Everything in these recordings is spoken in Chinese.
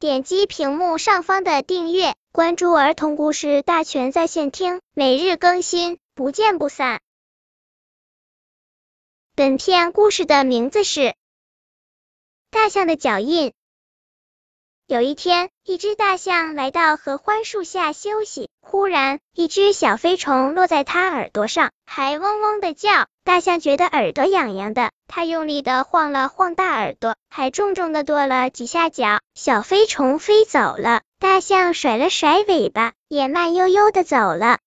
点击屏幕上方的订阅，关注儿童故事大全在线听，每日更新，不见不散。本片故事的名字是《大象的脚印》。有一天，一只大象来到合欢树下休息，忽然，一只小飞虫落在它耳朵上，还嗡嗡的叫。大象觉得耳朵痒痒的，它用力的晃了晃大耳朵，还重重的跺了几下脚。小飞虫飞走了，大象甩了甩尾巴，也慢悠悠的走了。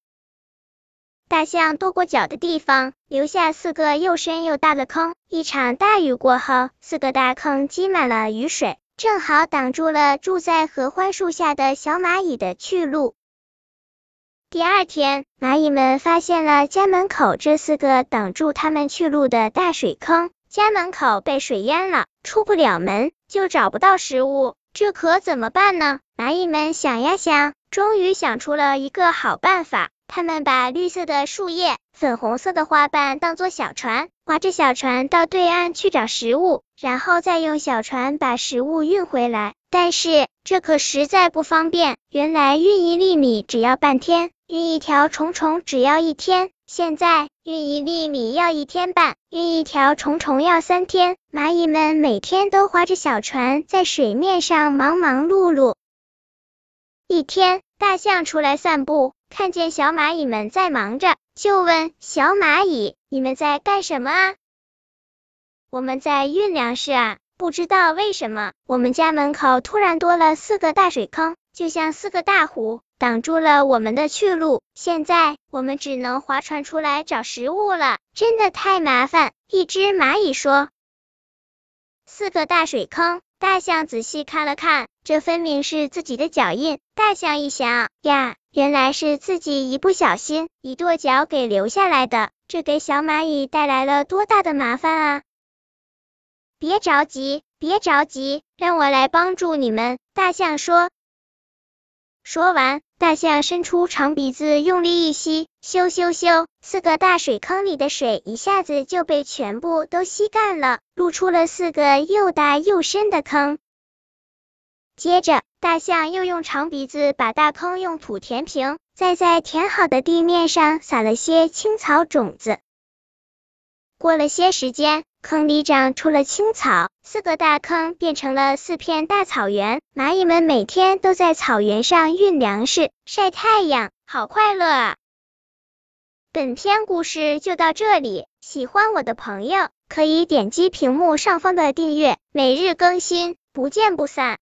大象跺过脚的地方，留下四个又深又大的坑。一场大雨过后，四个大坑积满了雨水。正好挡住了住在合欢树下的小蚂蚁的去路。第二天，蚂蚁们发现了家门口这四个挡住他们去路的大水坑，家门口被水淹了，出不了门，就找不到食物，这可怎么办呢？蚂蚁们想呀想，终于想出了一个好办法。他们把绿色的树叶、粉红色的花瓣当做小船，划着小船到对岸去找食物，然后再用小船把食物运回来。但是这可实在不方便。原来运一粒米只要半天，运一条虫虫只要一天，现在运一粒米要一天半，运一条虫虫要三天。蚂蚁们每天都划着小船在水面上忙忙碌碌。一天，大象出来散步。看见小蚂蚁们在忙着，就问小蚂蚁：“你们在干什么啊？”“我们在运粮食啊。”不知道为什么，我们家门口突然多了四个大水坑，就像四个大湖，挡住了我们的去路。现在我们只能划船出来找食物了，真的太麻烦。一只蚂蚁说：“四个大水坑。”大象仔细看了看，这分明是自己的脚印。大象一想，呀，原来是自己一不小心一跺脚给留下来的，这给小蚂蚁带来了多大的麻烦啊！别着急，别着急，让我来帮助你们。大象说。说完，大象伸出长鼻子，用力一吸，咻咻咻，四个大水坑里的水一下子就被全部都吸干了，露出了四个又大又深的坑。接着，大象又用长鼻子把大坑用土填平，再在填好的地面上撒了些青草种子。过了些时间，坑里长出了青草，四个大坑变成了四片大草原。蚂蚁们每天都在草原上运粮食、晒太阳，好快乐啊！本篇故事就到这里，喜欢我的朋友可以点击屏幕上方的订阅，每日更新，不见不散。